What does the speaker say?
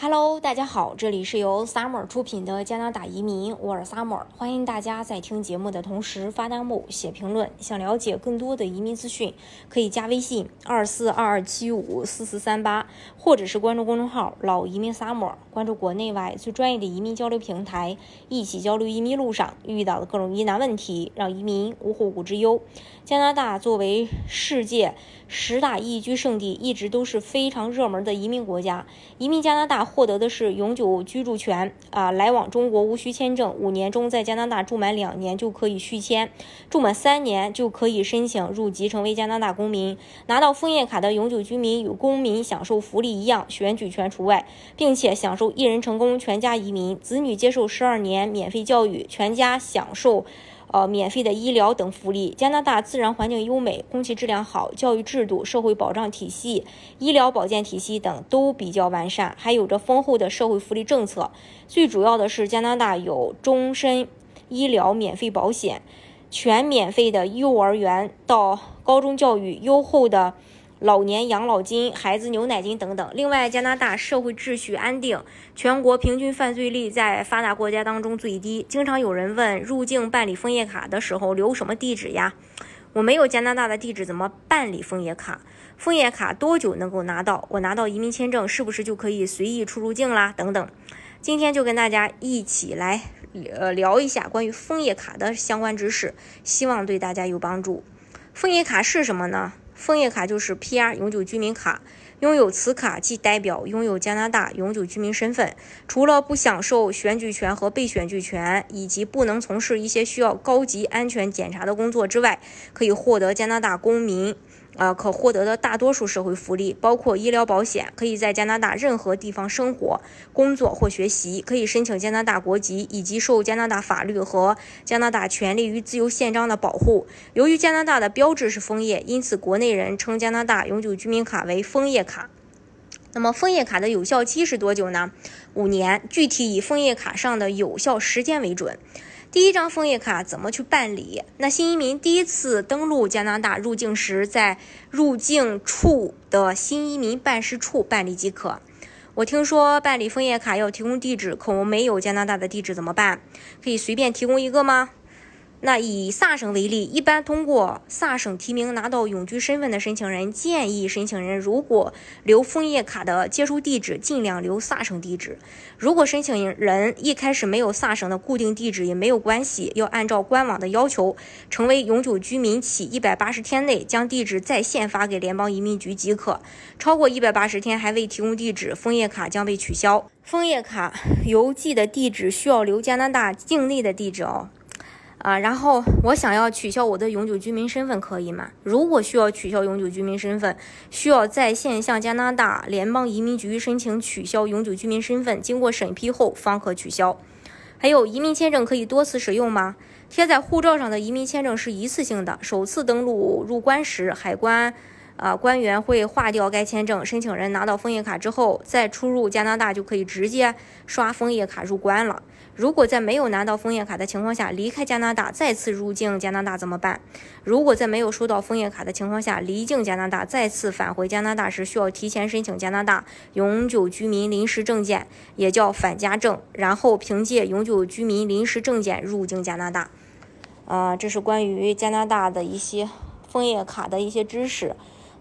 Hello，大家好，这里是由 Summer 出品的加拿大移民，我是 Summer，欢迎大家在听节目的同时发弹幕、写评论。想了解更多的移民资讯，可以加微信二四二二七五四四三八，或者是关注公众号“老移民 Summer”，关注国内外最专业的移民交流平台，一起交流移民路上遇到的各种疑难问题，让移民无后顾之忧。加拿大作为世界十大宜居胜地，一直都是非常热门的移民国家。移民加拿大。获得的是永久居住权啊，来往中国无需签证，五年中在加拿大住满两年就可以续签，住满三年就可以申请入籍成为加拿大公民。拿到枫叶卡的永久居民与公民享受福利一样，选举权除外，并且享受一人成功全家移民，子女接受十二年免费教育，全家享受。呃，免费的医疗等福利。加拿大自然环境优美，空气质量好，教育制度、社会保障体系、医疗保健体系等都比较完善，还有着丰厚的社会福利政策。最主要的是，加拿大有终身医疗免费保险，全免费的幼儿园到高中教育，优厚的。老年养老金、孩子牛奶金等等。另外，加拿大社会秩序安定，全国平均犯罪率在发达国家当中最低。经常有人问，入境办理枫叶卡的时候留什么地址呀？我没有加拿大的地址，怎么办理枫叶卡？枫叶卡多久能够拿到？我拿到移民签证是不是就可以随意出入境啦？等等。今天就跟大家一起来呃聊一下关于枫叶卡的相关知识，希望对大家有帮助。枫叶卡是什么呢？枫叶卡就是 PR 永久居民卡，拥有此卡即代表拥有加拿大永久居民身份。除了不享受选举权和被选举权，以及不能从事一些需要高级安全检查的工作之外，可以获得加拿大公民。呃，可获得的大多数社会福利包括医疗保险，可以在加拿大任何地方生活、工作或学习，可以申请加拿大国籍，以及受加拿大法律和加拿大权利与自由宪章的保护。由于加拿大的标志是枫叶，因此国内人称加拿大永久居民卡为枫叶卡。那么枫叶卡的有效期是多久呢？五年，具体以枫叶卡上的有效时间为准。第一张枫叶卡怎么去办理？那新移民第一次登陆加拿大入境时，在入境处的新移民办事处办理即可。我听说办理枫叶卡要提供地址，可我没有加拿大的地址怎么办？可以随便提供一个吗？那以萨省为例，一般通过萨省提名拿到永居身份的申请人，建议申请人如果留枫叶卡的接收地址，尽量留萨省地址。如果申请人一开始没有萨省的固定地址也没有关系，要按照官网的要求，成为永久居民起一百八十天内将地址在线发给联邦移民局即可。超过一百八十天还未提供地址，枫叶卡将被取消。枫叶卡邮寄的地址需要留加拿大境内的地址哦。啊，然后我想要取消我的永久居民身份，可以吗？如果需要取消永久居民身份，需要在线向加拿大联邦移民局申请取消永久居民身份，经过审批后方可取消。还有，移民签证可以多次使用吗？贴在护照上的移民签证是一次性的，首次登陆入关时，海关。啊，官员会划掉该签证。申请人拿到枫叶卡之后，再出入加拿大就可以直接刷枫叶卡入关了。如果在没有拿到枫叶卡的情况下离开加拿大，再次入境加拿大怎么办？如果在没有收到枫叶卡的情况下离境加拿大，再次返回加拿大时，需要提前申请加拿大永久居民临时证件，也叫返家证，然后凭借永久居民临时证件入境加拿大。啊，这是关于加拿大的一些枫叶卡的一些知识。